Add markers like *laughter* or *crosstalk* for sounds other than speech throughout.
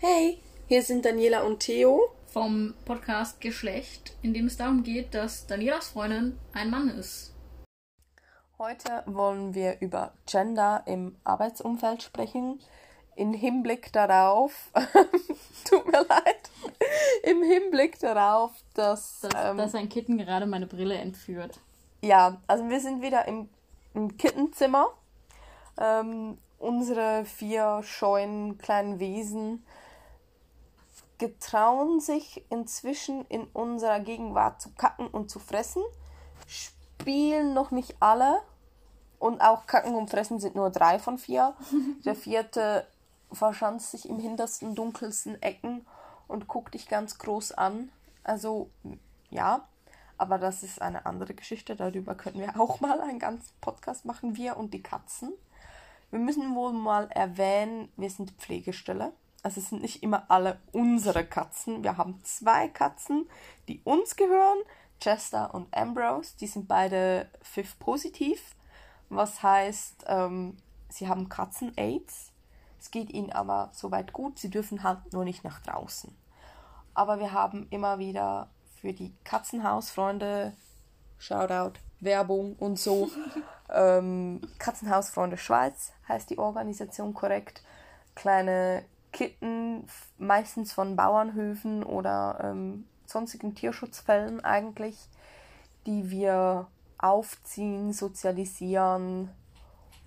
Hey, hier sind Daniela und Theo vom Podcast Geschlecht, in dem es darum geht, dass Danielas Freundin ein Mann ist. Heute wollen wir über Gender im Arbeitsumfeld sprechen. Im Hinblick darauf, *laughs* tut mir leid, im Hinblick darauf, dass. Dass, ähm, dass ein Kitten gerade meine Brille entführt. Ja, also wir sind wieder im, im Kittenzimmer. Ähm, unsere vier scheuen kleinen Wesen getrauen sich inzwischen in unserer Gegenwart zu kacken und zu fressen, spielen noch nicht alle und auch kacken und fressen sind nur drei von vier. *laughs* Der vierte verschanzt sich im hintersten, dunkelsten Ecken und guckt dich ganz groß an. Also ja, aber das ist eine andere Geschichte. Darüber können wir auch mal einen ganzen Podcast machen, wir und die Katzen. Wir müssen wohl mal erwähnen, wir sind Pflegestelle. Also es sind nicht immer alle unsere Katzen. Wir haben zwei Katzen, die uns gehören, Chester und Ambrose. Die sind beide FIF positiv, was heißt, ähm, sie haben Katzen-Aids. Es geht ihnen aber soweit gut, sie dürfen halt nur nicht nach draußen. Aber wir haben immer wieder für die Katzenhausfreunde, Shoutout, Werbung und so, *laughs* ähm, Katzenhausfreunde Schweiz heißt die Organisation korrekt, kleine Kitten, meistens von Bauernhöfen oder ähm, sonstigen Tierschutzfällen eigentlich, die wir aufziehen, sozialisieren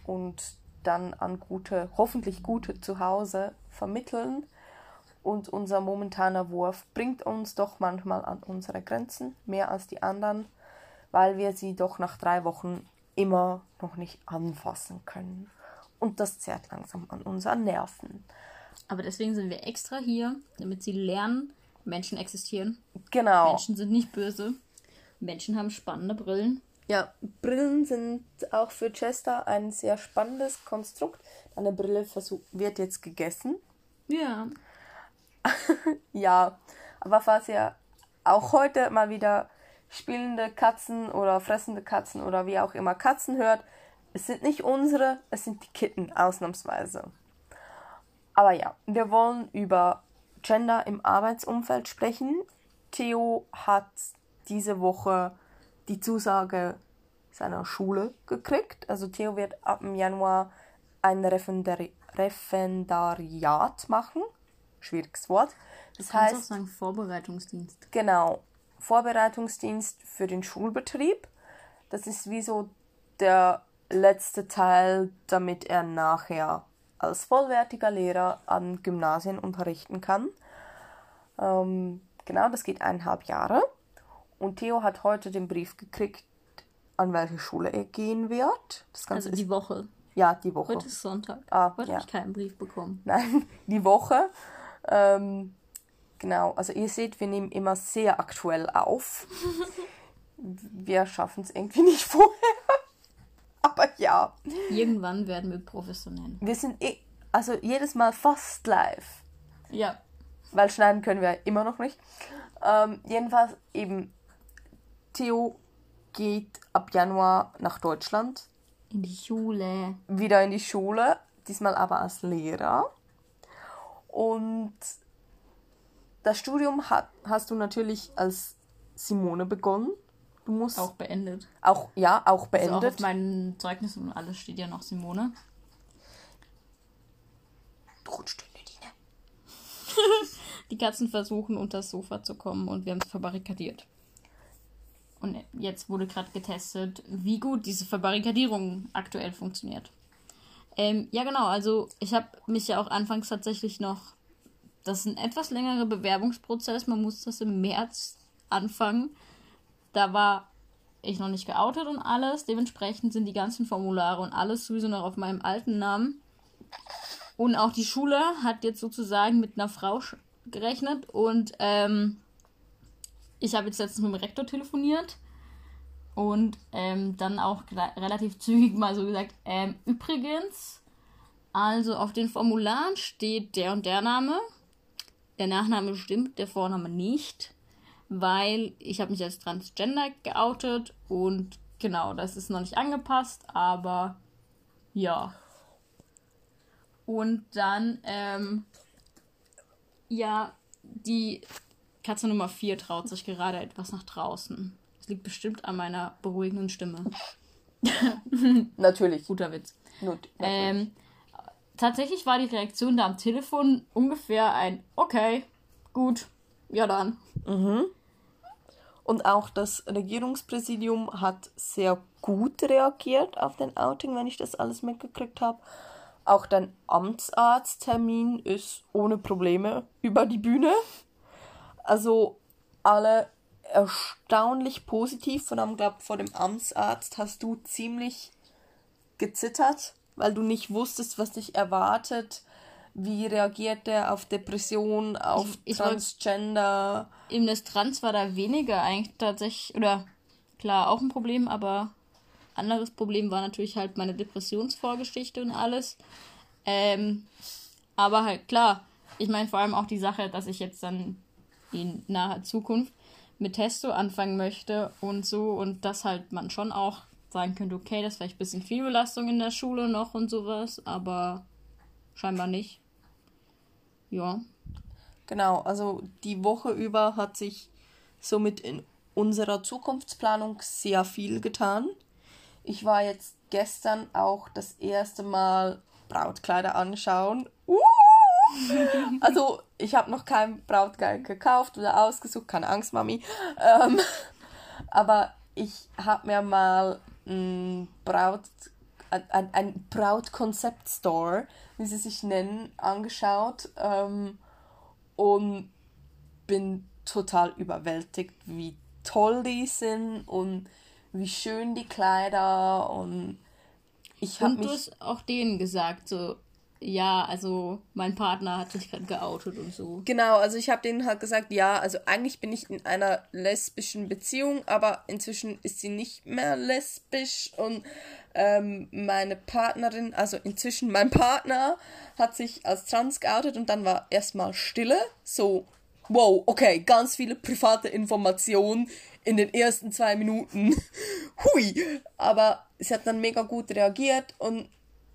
und dann an gute, hoffentlich gute Zuhause vermitteln. Und unser momentaner Wurf bringt uns doch manchmal an unsere Grenzen, mehr als die anderen, weil wir sie doch nach drei Wochen immer noch nicht anfassen können. Und das zerrt langsam an unseren Nerven. Aber deswegen sind wir extra hier, damit sie lernen, Menschen existieren. Genau. Menschen sind nicht böse. Menschen haben spannende Brillen. Ja, Brillen sind auch für Chester ein sehr spannendes Konstrukt. Eine Brille wird jetzt gegessen. Ja. *laughs* ja, aber falls ihr auch heute mal wieder spielende Katzen oder fressende Katzen oder wie auch immer Katzen hört, es sind nicht unsere, es sind die Kitten ausnahmsweise. Aber ja, wir wollen über Gender im Arbeitsumfeld sprechen. Theo hat diese Woche die Zusage seiner Schule gekriegt. Also Theo wird ab dem Januar ein Referendari Referendariat machen. Schwieriges Wort. Das du heißt auch sagen Vorbereitungsdienst. Genau, Vorbereitungsdienst für den Schulbetrieb. Das ist wie so der letzte Teil, damit er nachher als vollwertiger Lehrer an Gymnasien unterrichten kann. Ähm, genau, das geht eineinhalb Jahre. Und Theo hat heute den Brief gekriegt, an welche Schule er gehen wird. Also die Woche. Ja, die Woche. Heute ist Sonntag. Ah, heute ja. habe ich keinen Brief bekommen. Nein, *laughs* die Woche. Ähm, genau, also ihr seht, wir nehmen immer sehr aktuell auf. *laughs* wir schaffen es irgendwie nicht vorher. *laughs* Aber ja. Irgendwann werden wir professionell. Wir sind eh, also jedes Mal fast live. Ja. Weil schneiden können wir immer noch nicht. Ähm, jedenfalls eben, Theo geht ab Januar nach Deutschland. In die Schule. Wieder in die Schule, diesmal aber als Lehrer. Und das Studium hat, hast du natürlich als Simone begonnen. Du musst. Auch beendet. Auch, ja, auch beendet. Also auch auf meinen Zeugnissen und alles steht ja noch Simone. Du rutscht in die Die Katzen versuchen unter das Sofa zu kommen und wir haben es verbarrikadiert. Und jetzt wurde gerade getestet, wie gut diese Verbarrikadierung aktuell funktioniert. Ähm, ja, genau, also ich habe mich ja auch anfangs tatsächlich noch. Das ist ein etwas längerer Bewerbungsprozess. Man muss das im März anfangen. Da war ich noch nicht geoutet und alles. Dementsprechend sind die ganzen Formulare und alles sowieso noch auf meinem alten Namen. Und auch die Schule hat jetzt sozusagen mit einer Frau gerechnet und ähm, ich habe jetzt letztens mit dem Rektor telefoniert und ähm, dann auch relativ zügig mal so gesagt, ähm, übrigens, also auf den Formularen steht der und der Name, der Nachname stimmt, der Vorname nicht weil ich habe mich als Transgender geoutet und genau, das ist noch nicht angepasst, aber ja. Und dann, ähm, Ja, die Katze Nummer 4 traut sich gerade etwas nach draußen. Das liegt bestimmt an meiner beruhigenden Stimme. *laughs* natürlich. Guter Witz. Not, ähm, tatsächlich war die Reaktion da am Telefon ungefähr ein Okay, gut, ja dann. Mhm. Und auch das Regierungspräsidium hat sehr gut reagiert auf den Outing, wenn ich das alles mitgekriegt habe. Auch dein Amtsarzttermin ist ohne Probleme über die Bühne. Also alle erstaunlich positiv. Vor allem, glaube vor dem Amtsarzt hast du ziemlich gezittert, weil du nicht wusstest, was dich erwartet. Wie reagiert er auf Depression, auf ich, ich Transgender? Eben das Trans war da weniger eigentlich tatsächlich, oder klar, auch ein Problem, aber anderes Problem war natürlich halt meine Depressionsvorgeschichte und alles. Ähm, aber halt klar, ich meine vor allem auch die Sache, dass ich jetzt dann in naher Zukunft mit Testo anfangen möchte und so und dass halt man schon auch sagen könnte, okay, das ist vielleicht ein bisschen viel Belastung in der Schule noch und sowas, aber scheinbar nicht. Ja. Genau, also die Woche über hat sich somit in unserer Zukunftsplanung sehr viel getan. Ich war jetzt gestern auch das erste Mal Brautkleider anschauen. Uh! also ich habe noch kein Brautkleid gekauft oder ausgesucht, keine Angst, Mami. Ähm, aber ich habe mir mal ein Braut ein, ein Braut-Concept-Store, wie sie sich nennen, angeschaut ähm, und bin total überwältigt, wie toll die sind und wie schön die Kleider und ich habe mich... du hast auch denen gesagt, so, ja, also mein Partner hat sich gerade geoutet und so. Genau, also ich habe denen halt gesagt, ja, also eigentlich bin ich in einer lesbischen Beziehung, aber inzwischen ist sie nicht mehr lesbisch und ähm, meine Partnerin, also inzwischen mein Partner, hat sich als trans geoutet und dann war erstmal Stille, so, wow, okay, ganz viele private Informationen in den ersten zwei Minuten. *laughs* Hui! Aber sie hat dann mega gut reagiert und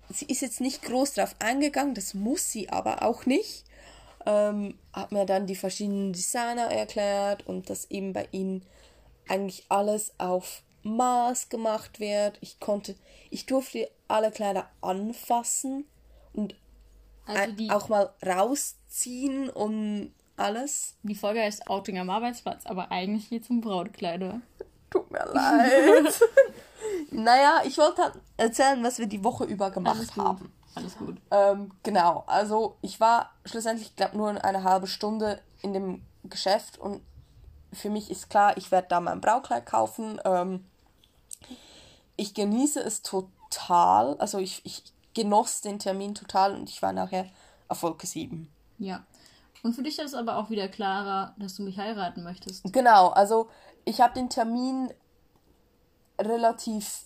sie ist jetzt nicht groß drauf eingegangen, das muss sie aber auch nicht. Ähm, hat mir dann die verschiedenen Designer erklärt und dass eben bei ihnen eigentlich alles auf Maß gemacht wird. Ich konnte, ich durfte alle Kleider anfassen und also auch mal rausziehen und alles. Die Folge heißt Outing am Arbeitsplatz, aber eigentlich geht es um Brautkleider. Tut mir leid. *laughs* naja, ich wollte halt erzählen, was wir die Woche über gemacht Alles haben. Alles gut. Ähm, genau, also ich war schlussendlich, glaube nur eine halbe Stunde in dem Geschäft und für mich ist klar, ich werde da mein Braukleid kaufen. Ähm, ich genieße es total, also ich, ich genoss den Termin total und ich war nachher Wolke 7. Ja. Und für dich ist es aber auch wieder klarer, dass du mich heiraten möchtest. Genau, also ich habe den Termin relativ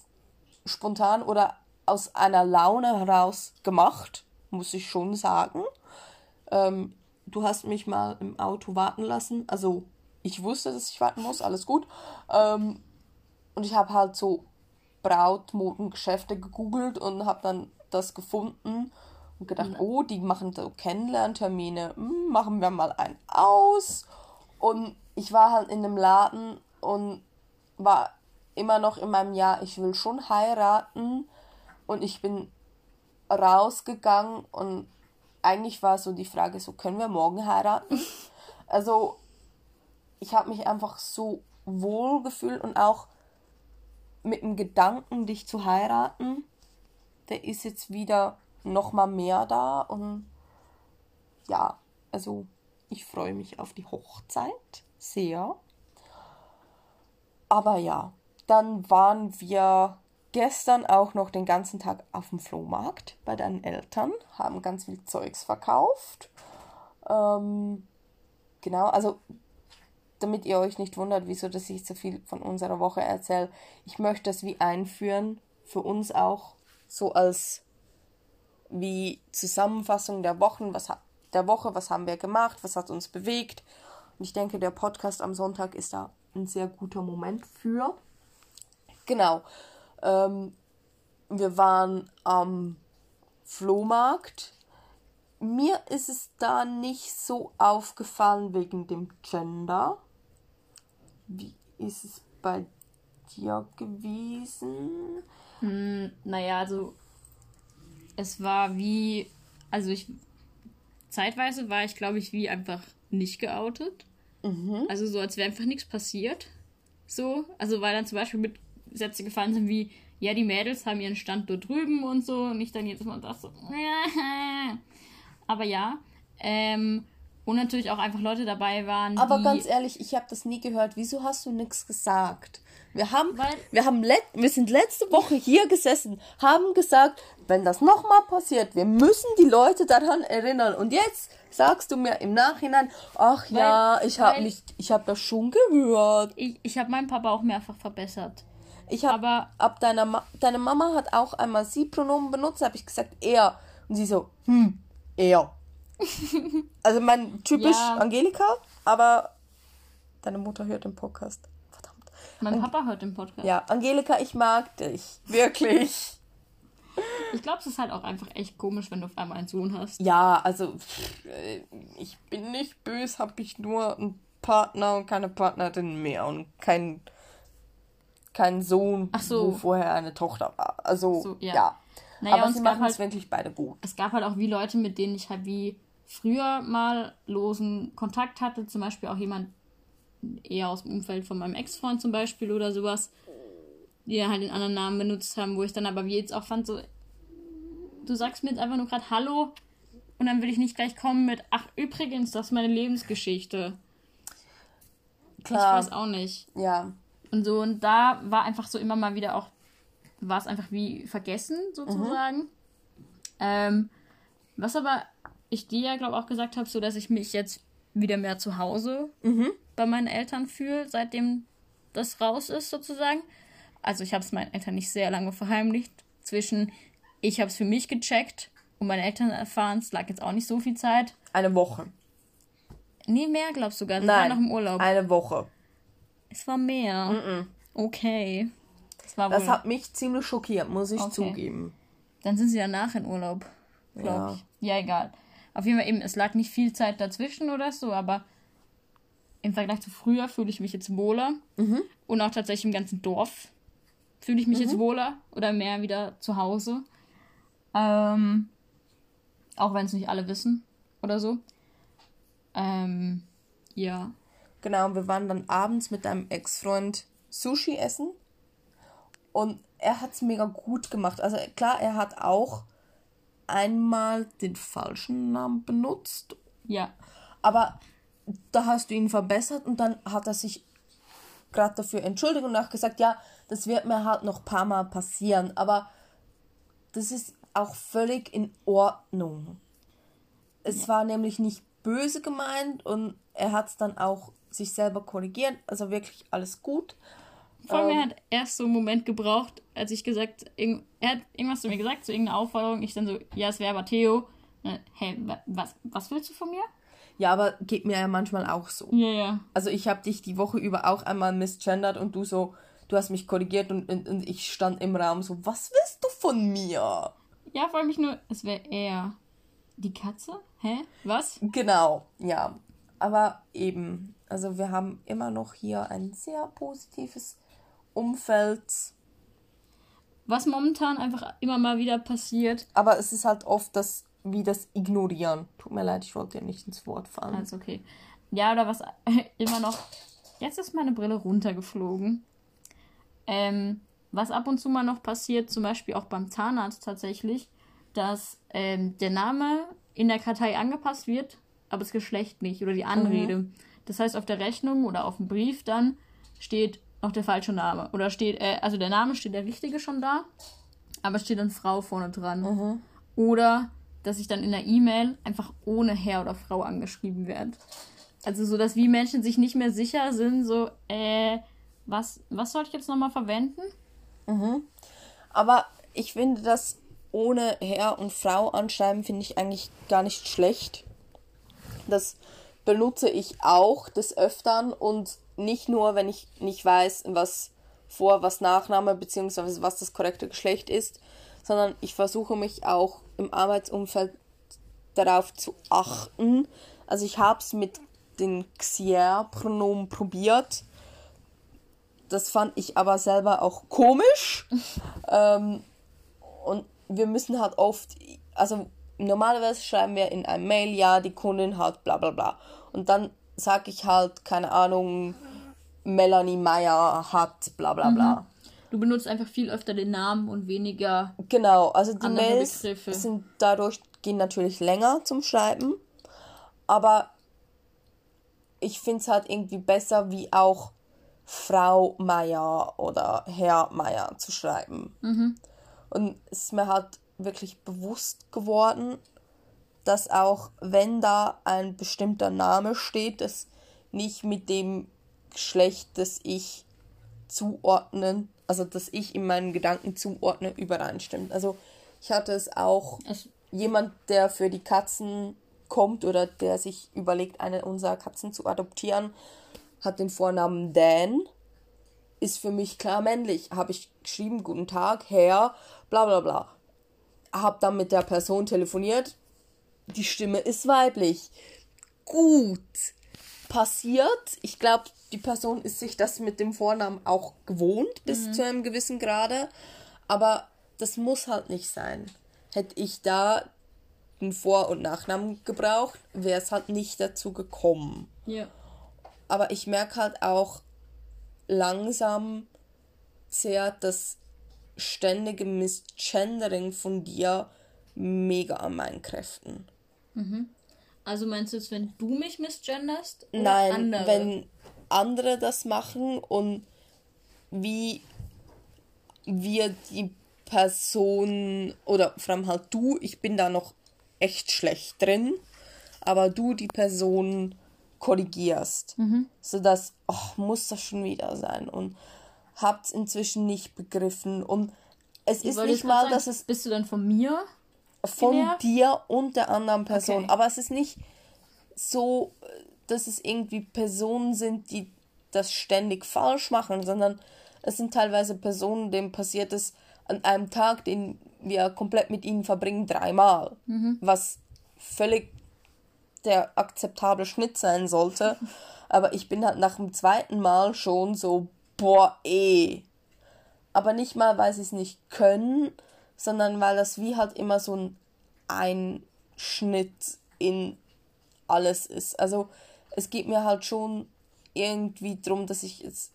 spontan oder aus einer Laune heraus gemacht, muss ich schon sagen. Ähm, du hast mich mal im Auto warten lassen. Also ich wusste, dass ich warten muss, alles gut. Ähm, und ich habe halt so Brautmodengeschäfte gegoogelt und habe dann das gefunden und gedacht, mhm. oh, die machen so Kennenlerntermine, hm, machen wir mal einen aus. Und ich war halt in dem Laden und war immer noch in meinem Jahr, ich will schon heiraten und ich bin rausgegangen und eigentlich war so die Frage, so können wir morgen heiraten? *laughs* Also ich habe mich einfach so wohl gefühlt und auch mit dem Gedanken, dich zu heiraten, der ist jetzt wieder noch mal mehr da und ja, also ich freue mich auf die Hochzeit sehr. Aber ja, dann waren wir gestern auch noch den ganzen Tag auf dem Flohmarkt bei deinen Eltern, haben ganz viel Zeugs verkauft. Ähm, genau, also damit ihr euch nicht wundert, wieso dass ich so viel von unserer Woche erzähle, ich möchte das wie einführen, für uns auch, so als wie Zusammenfassung der Wochen, was der Woche, was haben wir gemacht, was hat uns bewegt. Und ich denke, der Podcast am Sonntag ist da ein sehr guter Moment für. Genau. Ähm, wir waren am Flohmarkt. mir ist es da nicht so aufgefallen wegen dem Gender. Wie ist es bei dir gewesen? Hm, naja, also es war wie, also ich, zeitweise war ich, glaube ich, wie einfach nicht geoutet. Mhm. Also so, als wäre einfach nichts passiert. So, also weil dann zum Beispiel mit Sätze gefallen sind wie, ja, die Mädels haben ihren Stand dort drüben und so. Und ich dann jedes Mal dachte so, *laughs* aber ja. Ähm, und natürlich auch einfach Leute dabei waren. Aber ganz ehrlich, ich habe das nie gehört. Wieso hast du nichts gesagt? Wir haben, wir haben, let, wir sind letzte Woche hier gesessen, haben gesagt, wenn das nochmal passiert, wir müssen die Leute daran erinnern. Und jetzt sagst du mir im Nachhinein, ach Weil- ja, ich habe weil- nicht, ich habe das schon gehört. Ich, ich habe meinen Papa auch mehrfach verbessert. Ich habe Aber ab deiner Ma deine Mama hat auch einmal sie Pronomen benutzt, habe ich gesagt er und sie so hm er. *laughs* also mein typisch Ja. Angelika, aber deine Mutter hört den Podcast. Verdammt. mein Papa hört den Podcast. Ja, Angelika, ich mag dich wirklich. *laughs* Ich glaube, es ist halt auch einfach echt komisch, wenn du auf einmal einen Sohn hast. Ja, also äh, ich bin nicht böse, habe ich nur einen Partner und keine Partnerin mehr und kein kein Sohn, Ach so. wo vorher eine Tochter war. Also So, ja. ja. Naja, Aber sie machen es halt- wirklich beide gut. Es gab halt auch wie Leute, mit denen ich halt wie früher mal losen Kontakt hatte. Zum Beispiel auch jemand eher aus dem Umfeld von meinem Ex-Freund zum Beispiel oder sowas. Die halt den anderen Namen benutzt haben, wo ich dann aber wie jetzt auch fand, so, du sagst mir jetzt einfach nur gerade Hallo und dann will ich nicht gleich kommen mit, ach übrigens, das ist meine Lebensgeschichte. Klar. Ich weiß auch nicht. Ja. Und so, und da war einfach so immer mal wieder auch, war es einfach wie vergessen, sozusagen. Ähm, was aber ich dir ja, glaube auch gesagt habe, so dass ich mich jetzt wieder mehr zu Hause bei meinen Eltern fühle, seitdem das raus ist, sozusagen. Also ich habe es meinen Eltern nicht sehr lange verheimlicht. Zwischen ich habe es für mich gecheckt und meine Eltern erfahren, es lag jetzt auch nicht so viel Zeit. Eine Woche. Nee, mehr glaubst du sogar. Sie Nein. noch im Urlaub. Eine Woche. Es war mehr. Okay. Das war Das wohl. hat mich ziemlich schockiert, muss ich Okay. zugeben. Dann sind sie danach in Urlaub, glaube Ja. ich. Ja, egal. Auf jeden Fall eben, es lag nicht viel Zeit dazwischen oder so, aber im Vergleich zu früher fühle ich mich jetzt wohler. Und auch tatsächlich im ganzen Dorf fühle ich mich jetzt wohler oder mehr wieder zu Hause. Ähm, auch wenn es nicht alle wissen oder so. Ähm, ja. Genau, und wir waren dann abends mit einem Ex-Freund Sushi essen. Und er hat es mega gut gemacht. Also klar, er hat auch einmal den falschen Namen benutzt. Ja. Aber da hast du ihn verbessert und dann hat er sich gerade dafür entschuldigt und auch gesagt, ja, das wird mir halt noch ein paar Mal passieren. Aber das ist auch völlig in Ordnung. Es war nämlich nicht böse gemeint und er hat es dann auch sich selber korrigiert. Also wirklich alles gut. Vor allem, Ähm. er hat erst so einen Moment gebraucht, als ich gesagt, er hat irgendwas zu mir gesagt, so irgendeine Aufforderung. Ich dann so, ja, es wäre aber Theo. Äh, Hey, wa- was, was willst du von mir? Ja, aber geht mir ja manchmal auch so. Ja, ja. Also ich habe dich die Woche über auch einmal misgendert und du so, du hast mich korrigiert und, und, und ich stand im Raum so, was willst du von mir? Ja, vor allem mich nur, es wäre er. Die Katze? Hä? Was? Genau, ja. Aber eben, also wir haben immer noch hier ein sehr positives Umfeld. Was momentan einfach immer mal wieder passiert. Aber es ist halt oft das, wie das Ignorieren. Tut mir leid, ich wollte dir nicht ins Wort fallen. Alles okay. Ja, oder was *laughs* immer noch. Jetzt ist meine Brille runtergeflogen. Ähm, was ab und zu mal noch passiert, zum Beispiel auch beim Zahnarzt tatsächlich, dass ähm, der Name in der Kartei angepasst wird, aber das Geschlecht nicht oder die Anrede. Das heißt, auf der Rechnung oder auf dem Brief dann steht noch der falsche Name. Oder steht, äh, also der Name steht der richtige schon da, aber es steht dann Frau vorne dran. Oder dass ich dann in der E-Mail einfach ohne Herr oder Frau angeschrieben werde. Also so, dass wie Menschen sich nicht mehr sicher sind, so, äh, was, was soll ich jetzt nochmal verwenden? Aber ich finde das ohne Herr und Frau anschreiben, finde ich eigentlich gar nicht schlecht. Das benutze ich auch des Öfteren und nicht nur, wenn ich nicht weiß, was Vor-, was Nachname bzw. was das korrekte Geschlecht ist, sondern ich versuche mich auch im Arbeitsumfeld darauf zu achten. Also ich habe es mit den Xier-Pronomen probiert. Das fand ich aber selber auch komisch. *laughs* ähm, und wir müssen halt oft, also normalerweise schreiben wir in einem Mail, ja, die Kundin hat bla bla bla. Und dann sage ich halt, keine Ahnung, Melanie Meyer hat bla bla bla. Mhm. Du benutzt einfach viel öfter den Namen und weniger. Genau, also die Mails Begriffe. sind dadurch gehen natürlich länger zum Schreiben, aber ich finde es halt irgendwie besser, wie auch Frau Meier oder Herr Meier zu schreiben. Mhm. Und es ist mir halt wirklich bewusst geworden, dass auch wenn da ein bestimmter Name steht, das nicht mit dem Geschlecht, das ich zuordnen, also das ich in meinen Gedanken zuordne, übereinstimmt. Also ich hatte es auch es jemand, der für die Katzen kommt oder der sich überlegt, eine unserer Katzen zu adoptieren, hat den Vornamen Dan, ist für mich klar männlich. Habe ich geschrieben, guten Tag, Herr, bla bla bla. Hab dann mit der Person telefoniert, die Stimme ist weiblich. Gut. Passiert. Ich glaube, die Person ist sich das mit dem Vornamen auch gewohnt, bis mhm. zu einem gewissen Grade. Aber das muss halt nicht sein. Hätte ich da einen Vor- und Nachnamen gebraucht, wäre es halt nicht dazu gekommen. Ja. Aber ich merke halt auch langsam zehrt das ständige Misgendering von dir mega an meinen Kräften. Mhm. Also meinst du es, wenn du mich misgenderst? Oder Nein, andere? wenn andere das machen und wie wir die Person oder vor allem halt du, ich bin da noch echt schlecht drin, aber du die Person korrigierst, mhm. sodass, oh, muss das schon wieder sein und habt's inzwischen nicht begriffen und es ist nicht mal, sagen, dass es bist du dann von mir von genervt? dir und der anderen Person. Okay. Aber es ist nicht so, dass es irgendwie Personen sind, die das ständig falsch machen, sondern es sind teilweise Personen, denen passiert es an einem Tag, den wir komplett mit ihnen verbringen, dreimal. Mhm. Was völlig der akzeptable Schnitt sein sollte. *laughs* Aber ich bin halt nach dem zweiten Mal schon so, boah, eh. Aber nicht mal, weil sie es nicht können, sondern weil das wie halt immer so ein Einschnitt in alles ist. Also es geht mir halt schon irgendwie darum, dass ich das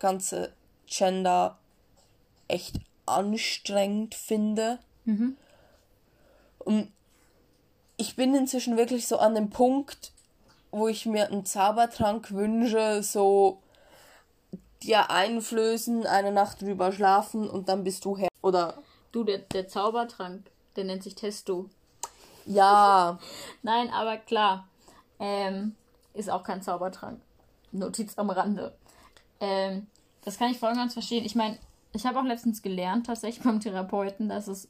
ganze Gender echt anstrengend finde. Mhm. Und ich bin inzwischen wirklich so an dem Punkt, wo ich mir einen Zaubertrank wünsche, so dir einflößen, eine Nacht drüber schlafen und dann bist du her. Oder. Du, der, der Zaubertrank, der nennt sich Testo. Ja. *laughs* Nein, aber klar. Ähm, ist auch kein Zaubertrank. Notiz am Rande. Ähm, das kann ich voll und ganz verstehen. Ich meine, ich habe auch letztens gelernt, tatsächlich beim Therapeuten, dass es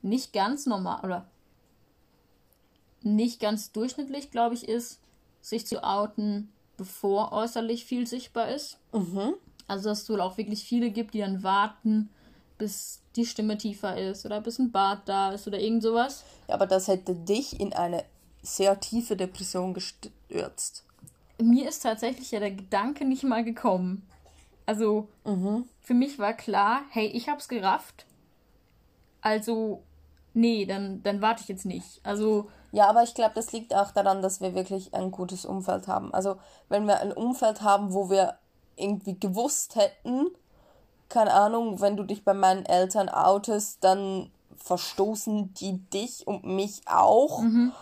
nicht ganz normal oder nicht ganz durchschnittlich, glaube ich, ist, sich zu outen, bevor äußerlich viel sichtbar ist. Mhm. Also, dass es wohl auch wirklich viele gibt, die dann warten, bis die Stimme tiefer ist oder bis ein Bart da ist oder irgend sowas. Ja, aber das hätte dich in eine sehr tiefe Depression gestürzt. Mir ist tatsächlich ja der Gedanke nicht mal gekommen. Also, mhm. für mich war klar, hey, ich hab's gerafft. Also, nee, dann, dann warte ich jetzt nicht. Also, ja, aber ich glaube, das liegt auch daran, dass wir wirklich ein gutes Umfeld haben. Also, wenn wir ein Umfeld haben, wo wir irgendwie gewusst hätten, keine Ahnung, wenn du dich bei meinen Eltern outest, dann verstoßen die dich und mich auch, mhm.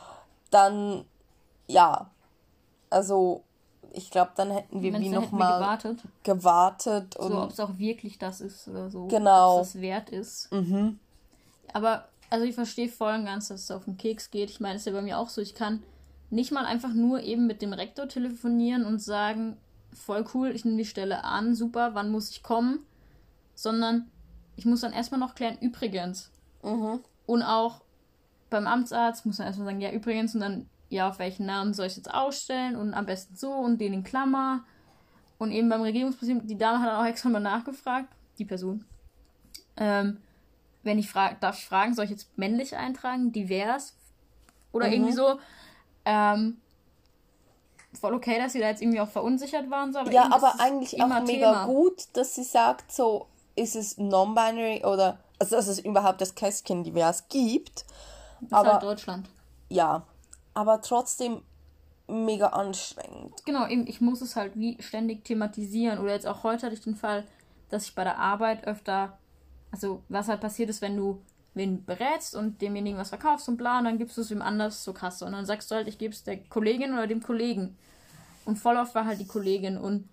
dann ja, also ich glaube, dann hätten wir Meinst wie nochmal gewartet. gewartet und so, ob es auch wirklich das ist oder so, genau. ob es das wert ist. Mhm. Aber also ich verstehe voll und ganz, dass es auf den Keks geht. Ich meine, es ist ja bei mir auch so, ich kann nicht mal einfach nur eben mit dem Rektor telefonieren und sagen, voll cool, ich nehme die Stelle an, super, wann muss ich kommen? Sondern ich muss dann erstmal noch klären, übrigens. Mhm. Und auch beim Amtsarzt muss man erstmal sagen, ja, übrigens, und dann, ja, auf welchen Namen soll ich jetzt ausstellen und am besten so und den in Klammer. Und eben beim Regierungspräsidenten, die Dame hat dann auch extra mal nachgefragt, die Person. Ähm, wenn ich frage, darf ich fragen, soll ich jetzt männlich eintragen, divers? Oder Mhm. irgendwie so. Ähm, voll okay, dass sie da jetzt irgendwie auch verunsichert waren. So, aber Ja, aber eigentlich immer auch mega Thema. gut, dass sie sagt, so ist es non-binary oder also dass es überhaupt das Kästchen divers gibt. Das ist aber halt Deutschland. ja, aber trotzdem mega anstrengend. Genau, eben, ich muss es halt wie ständig thematisieren. Oder jetzt auch heute hatte ich den Fall, dass ich bei der Arbeit öfter, also was halt passiert ist, wenn du wen berätst und demjenigen was verkaufst und bla, und dann gibst du es wem anders zur Kasse. Und dann sagst du halt, ich gebe es der Kollegin oder dem Kollegen. Und voll oft war halt die Kollegin. Und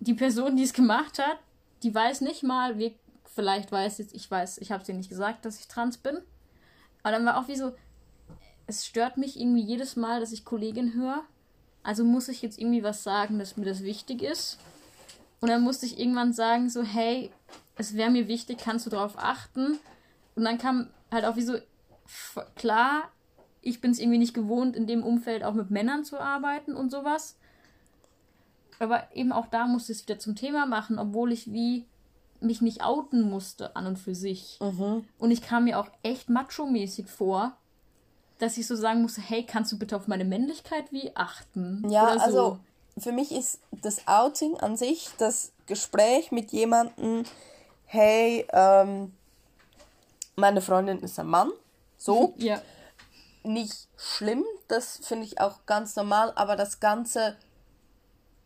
die Person, die es gemacht hat, die weiß nicht mal, wie, vielleicht weiß jetzt, ich weiß, ich habe dir nicht gesagt, dass ich trans bin. Aber dann war auch wie so, es stört mich irgendwie jedes Mal, dass ich Kollegin höre. Also muss ich jetzt irgendwie was sagen, dass mir das wichtig ist. Und dann musste ich irgendwann sagen, so, hey, es wäre mir wichtig, kannst du darauf achten? Und dann kam halt auch wie so, klar, ich bin es irgendwie nicht gewohnt, in dem Umfeld auch mit Männern zu arbeiten und sowas. Aber eben auch da musste ich es wieder zum Thema machen, obwohl ich wie mich nicht outen musste an und für sich. Und ich kam mir auch echt macho-mäßig vor, dass ich so sagen musste, hey, kannst du bitte auf meine Männlichkeit wie achten? Ja, so. also für mich ist das Outing an sich das Gespräch mit jemandem, hey, ähm, meine Freundin ist ein Mann, so, *laughs* Ja, nicht schlimm, das finde ich auch ganz normal, aber das Ganze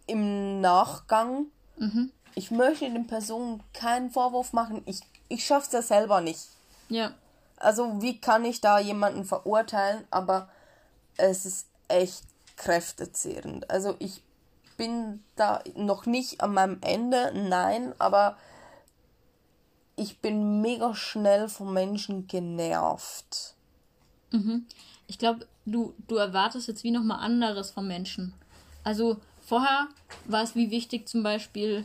im Nachgang, ich möchte den Personen keinen Vorwurf machen, ich, ich schaffe es ja selber nicht. ja. Also wie kann ich da jemanden verurteilen, aber es ist echt kräftezehrend. Also ich bin da noch nicht an meinem Ende, nein, aber ich bin mega schnell von Menschen genervt. Ich glaube, du, du erwartest jetzt wie nochmal anderes vom Menschen. Also vorher war es wie wichtig zum Beispiel,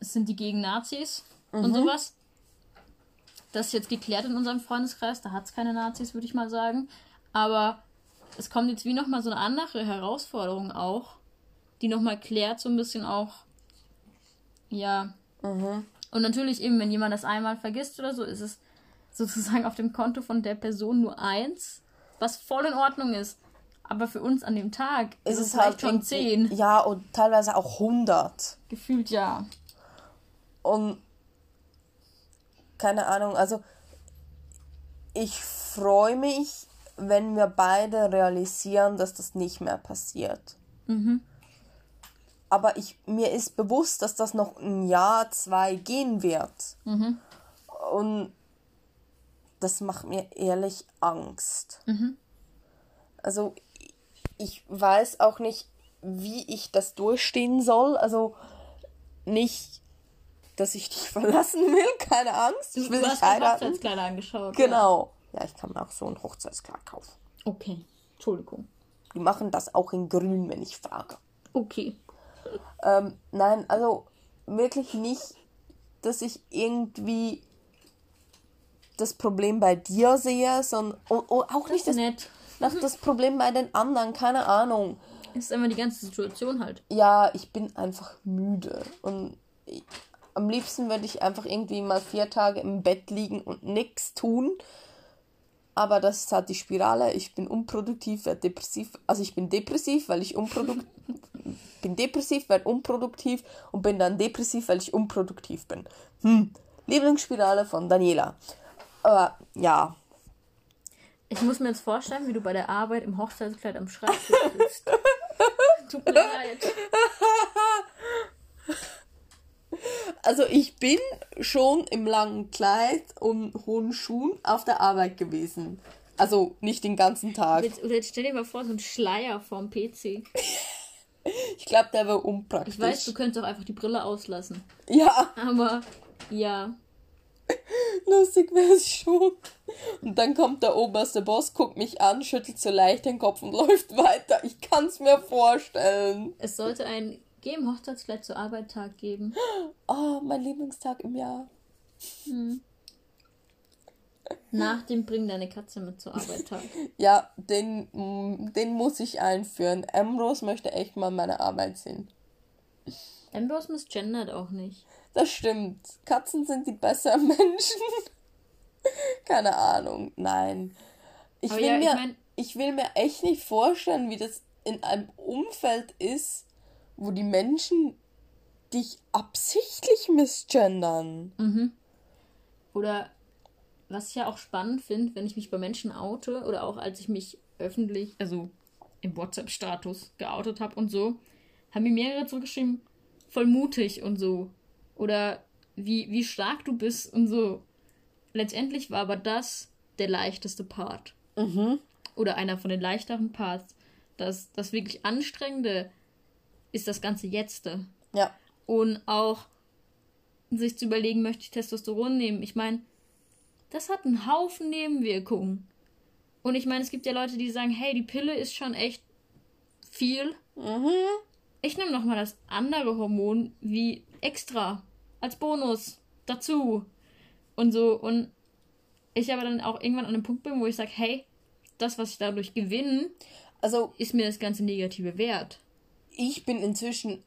es sind die gegen Nazis und sowas. Das ist jetzt geklärt in unserem Freundeskreis, da hat es keine Nazis, würde ich mal sagen. Aber es kommt jetzt wie nochmal so eine andere Herausforderung auch, die nochmal klärt so ein bisschen auch, ja. Und natürlich eben, wenn jemand das einmal vergisst oder so, ist es sozusagen auf dem Konto von der Person nur eins, was voll in Ordnung ist. Aber für uns an dem Tag ist, es halt schon zehn. Ja, und teilweise auch 100. Gefühlt ja. Und keine Ahnung, also ich freue mich, wenn wir beide realisieren, dass das nicht mehr passiert. Aber ich, mir ist bewusst, dass das noch ein Jahr, zwei gehen wird. Und das macht mir ehrlich Angst. Also ich weiß auch nicht, wie ich das durchstehen soll. Also nicht, dass ich dich *laughs* verlassen will, keine Angst. Ich will du dich hast die heiraten. Hochzeitskleider angeschaut. Genau. Ja, ich kann mir auch so ein Hochzeitskleid kaufen. Ja. Okay. Entschuldigung. Die machen das auch in grün, wenn ich frage. Okay. Ähm, nein, also wirklich nicht, dass ich irgendwie das Problem bei dir sehe, sondern oh, oh, auch nicht das, Nett. das Problem bei den anderen, keine Ahnung. Ist immer die ganze Situation halt. Ja, ich bin einfach müde und ich, am liebsten würde ich einfach irgendwie mal vier Tage im Bett liegen und nichts tun. Aber das ist halt die Spirale. Ich bin unproduktiv, werde depressiv. Also ich bin depressiv, weil ich unproduktiv *laughs* bin depressiv, werde unproduktiv und bin dann depressiv, weil ich unproduktiv bin. Hm. Lieblingsspirale von Daniela. Aber ja, Ich muss mir jetzt vorstellen, wie du bei der Arbeit im Hochzeitskleid am Schreibtisch sitzt. *laughs* Tut mir leid. *laughs* also ich bin schon im langen Kleid und hohen Schuhen auf der Arbeit gewesen. Also nicht den ganzen Tag. Jetzt, jetzt stell dir mal vor, so ein Schleier vorm PC. Ich glaube, der wäre unpraktisch. Ich weiß, du könntest auch einfach die Brille auslassen. ja, Aber ja. lustig wäre es schon. Und dann kommt der oberste Boss, guckt mich an, schüttelt so leicht den Kopf und *laughs* läuft weiter. Ich kann es mir vorstellen. Es sollte ein Geh im Hochzeitskleid zur Arbeit Tag geben. Oh, mein Lieblingstag im Jahr. Nach dem Bring deine Katze mit zur Arbeit Tag. *laughs* Ja, den, mm, den muss ich einführen. Ambrose möchte echt mal meine Arbeit sehen. Ambrose misgendert auch nicht. Das stimmt. Katzen sind die besseren *laughs* Menschen. Keine Ahnung. Nein. Ich will, ja, mir, ich, mein, ich will mir echt nicht vorstellen, wie das in einem Umfeld ist, wo die Menschen dich absichtlich misgendern. Mhm. Oder was ich ja auch spannend finde, wenn ich mich bei Menschen oute oder auch als ich mich öffentlich, also im WhatsApp-Status geoutet habe und so, haben mir mehrere zurückgeschrieben, voll mutig und so. Oder wie, wie stark du bist und so. Letztendlich war aber das der leichteste Part. Mhm. Oder einer von den leichteren Parts. Das, das wirklich Anstrengende ist das ganze Jetzte. Ja. Und auch sich zu überlegen, möchte ich Testosteron nehmen. Ich meine, das hat einen Haufen Nebenwirkungen. Und ich meine, es gibt ja Leute, die sagen, hey, die Pille ist schon echt viel. Mhm. Ich nehme nochmal das andere Hormon wie extra, als Bonus, dazu. Und so. Und ich aber dann auch irgendwann an einem Punkt bin, wo ich sage, hey, das, was ich dadurch gewinne, also ist mir das ganze Negative wert. Ich bin inzwischen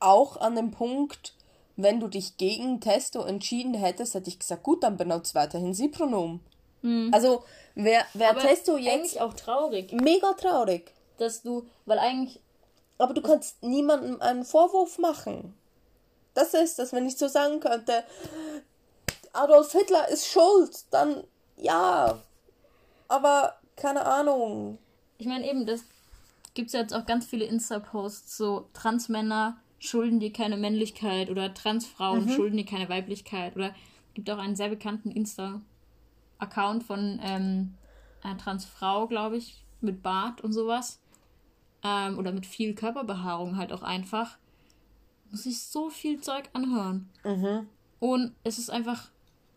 auch an dem Punkt, wenn du dich gegen Testo entschieden hättest, hätte ich gesagt, gut, dann benutzt weiterhin sie Pronomen. Mhm. Also, wer, wer Aber Testo jetzt. Eigentlich auch traurig. Mega traurig. Dass du, weil eigentlich. Aber du kannst niemandem einen Vorwurf machen. Das ist das, wenn ich so sagen könnte, Adolf Hitler ist schuld, dann ja. Aber keine Ahnung. Ich meine eben, das gibt es ja jetzt auch ganz viele Insta-Posts, so Transmänner schulden dir keine Männlichkeit oder Transfrauen mhm. schulden dir keine Weiblichkeit. Oder gibt auch einen sehr bekannten Insta-Account von ähm, einer Transfrau, glaube ich, mit Bart und sowas. Ähm, oder mit viel Körperbehaarung halt auch einfach. Muss ich so viel Zeug anhören. Mhm. Und es ist einfach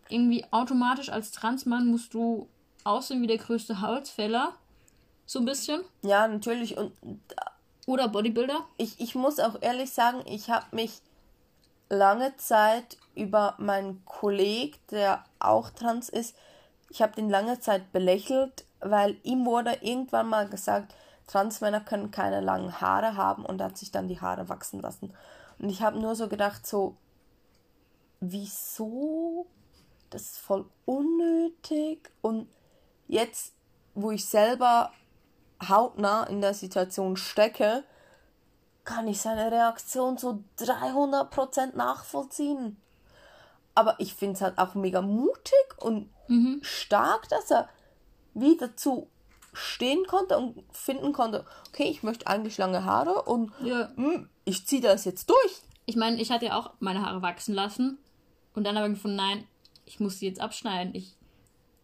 irgendwie automatisch als Transmann musst du aussehen wie der größte Holzfäller. So ein bisschen. Ja, natürlich. Und oder Bodybuilder? Ich, ich muss auch ehrlich sagen, ich habe mich lange Zeit über meinen Kollegen, der auch trans ist, ich habe den lange Zeit belächelt, weil ihm wurde irgendwann mal gesagt, Transmänner können keine langen Haare haben und hat sich dann die Haare wachsen lassen. Und ich habe nur so gedacht, so, wieso? Das ist voll unnötig. Und jetzt, wo ich selber hautnah in der Situation stecke, kann ich seine Reaktion zu 300% nachvollziehen. Aber ich finde es halt auch mega mutig und mhm. stark, dass er wieder zu stehen konnte und finden konnte, okay, ich möchte eigentlich lange Haare und ja. mh, hm, ich ziehe das jetzt durch. Ich meine, ich hatte ja auch meine Haare wachsen lassen und dann habe ich gefunden, nein, ich muss sie jetzt abschneiden. Ich,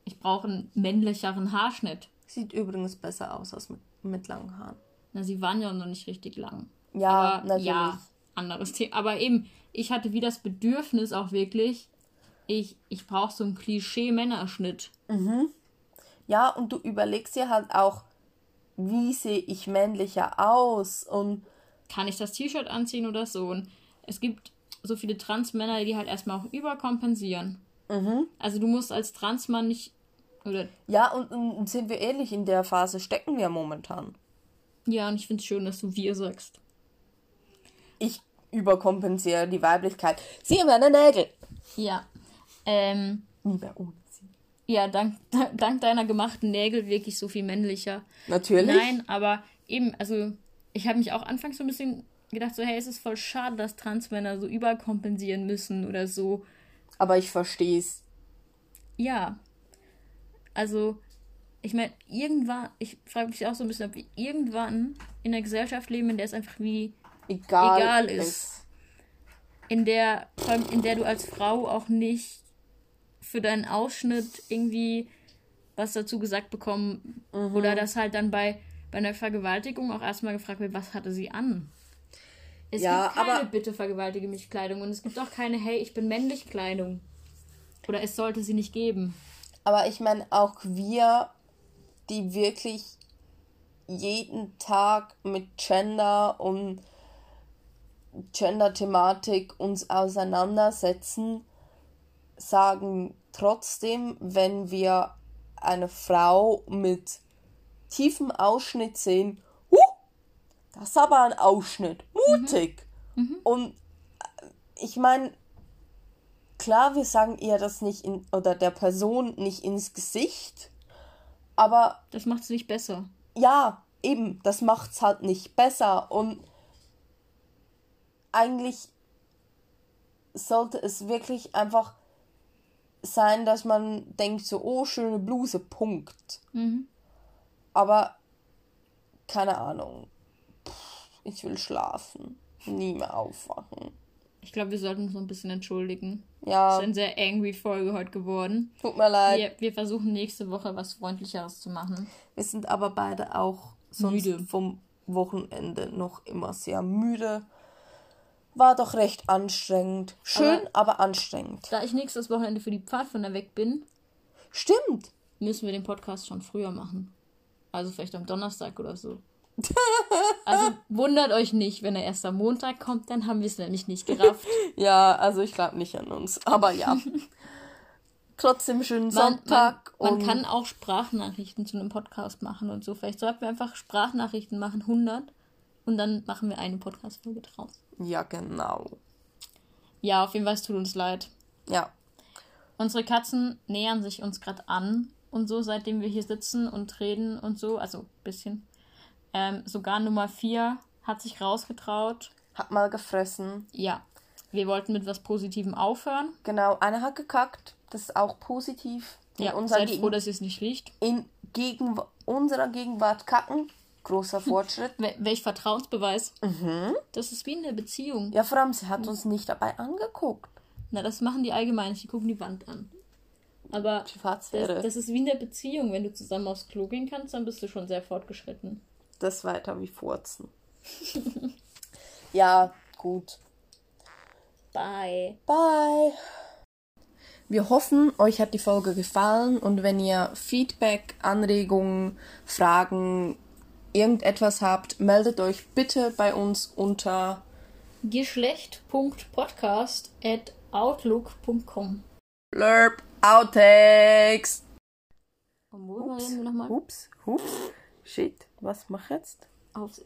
ich brauche einen männlicheren Haarschnitt. Sieht übrigens besser aus als mit, mit langen Haaren. Na, sie waren ja noch nicht richtig lang. Ja, Aber, natürlich. Ja, anderes Thema. Aber eben, ich hatte wie das Bedürfnis auch wirklich, ich, ich brauche so einen Klischee-Männerschnitt. Mhm. Ja, und du überlegst dir halt auch, wie sehe ich männlicher aus und kann ich das T-Shirt anziehen oder so. Und es gibt so viele Transmänner, die halt erstmal auch überkompensieren. Mhm. Also du musst als Transmann nicht oder ja, und, und sind wir ehrlich, in der Phase stecken wir momentan. Ja, und ich finde es schön, dass du wir sagst. Ich überkompensiere die Weiblichkeit. Sieh meine Nägel. Ja. Ähm, Nie mehr ohne sie. Ja, dank, *laughs* dank deiner gemachten Nägel wirklich so viel männlicher. Natürlich. Nein, aber eben, also ich habe mich auch anfangs so ein bisschen gedacht, so, hey, es ist voll schade, dass Transmänner so überkompensieren müssen oder so. Aber ich verstehe es. Ja, also, ich meine, irgendwann, ich frage mich auch so ein bisschen, ob wir irgendwann in einer Gesellschaft leben, in der es einfach wie egal, egal ist. ist. In der, in der du als Frau auch nicht für deinen Ausschnitt irgendwie was dazu gesagt bekommen. Mhm. Oder dass halt dann bei, bei einer Vergewaltigung auch erstmal gefragt wird, was hatte sie an? Es ja, gibt keine aber, Bitte vergewaltige mich Kleidung und es gibt auch keine Hey, ich bin männlich Kleidung. Oder es sollte sie nicht geben. Aber ich meine auch wir, die wirklich jeden Tag mit Gender und Gender-Thematik uns auseinandersetzen, sagen trotzdem, wenn wir eine Frau mit tiefem Ausschnitt sehen, huh, das ist aber ein Ausschnitt, mutig. Mhm. Mhm. Und ich meine, klar, wir sagen ihr das nicht in, oder der Person nicht ins Gesicht, Aber Das macht es nicht besser. ja, eben, das macht's halt nicht besser. Und eigentlich sollte es wirklich einfach sein, dass man denkt so, oh, schöne Bluse, Punkt. Mhm. Aber keine Ahnung. Pff, Ich will schlafen. Nie mehr aufwachen. Ich glaube, wir sollten uns noch ein bisschen entschuldigen. Ja, Es ist eine sehr angry Folge heute geworden. tut mir leid. Wir, wir versuchen nächste Woche was Freundlicheres zu machen. Wir sind aber beide auch sonst Müde. vom Wochenende noch immer sehr müde. War doch recht anstrengend. Schön, aber, anstrengend. Da ich nächstes Wochenende für die Pfadfinder weg bin, Stimmt. müssen wir den Podcast schon früher machen. Also vielleicht am Donnerstag oder so. Also *laughs* wundert euch nicht, wenn er erst am Montag kommt, dann haben wir es nämlich nicht gerafft. *laughs* Ja, also ich glaube nicht an uns. Aber ja. *laughs* Trotzdem schönen Man, Sonntag. man, man kann auch Sprachnachrichten zu einem Podcast machen und so. Vielleicht sollten wir einfach Sprachnachrichten machen, 100. Und dann machen wir eine Podcast-Folge draus. ja, genau. Ja, auf jeden Fall, es tut uns leid. Ja. Unsere Katzen nähern sich uns gerade an und so, seitdem wir hier sitzen und reden und so. Also ein bisschen. Ähm, sogar Nummer 4 hat sich rausgetraut. Hat mal gefressen. Ja, wir wollten mit was Positivem aufhören. Genau, einer hat gekackt. Das ist auch positiv. In, Ja, unserer, seid Gegen froh, dass ihr es nicht riecht. in Gegen unserer Gegenwart kacken. Großer *laughs* Fortschritt. Wel welch Vertrauensbeweis. Das ist wie in der Beziehung. Ja, vor allem, sie hat uns nicht dabei angeguckt. Na, das machen die allgemein. Die gucken die Wand an. Aber. Das, das ist wie in der Beziehung. Wenn du zusammen aufs Klo gehen kannst, dann bist du schon sehr fortgeschritten. Weiter wie Furzen. *laughs* ja, gut. Bye. Bye. Wir hoffen, euch hat die Folge gefallen und wenn ihr Feedback, Anregungen, Fragen, irgendetwas habt, meldet euch bitte bei uns unter Geschlecht.podcast at outlook.com. Blurb Outtakes. Wir nochmal? Ups, ups. Shit, was mach jetzt? Aufs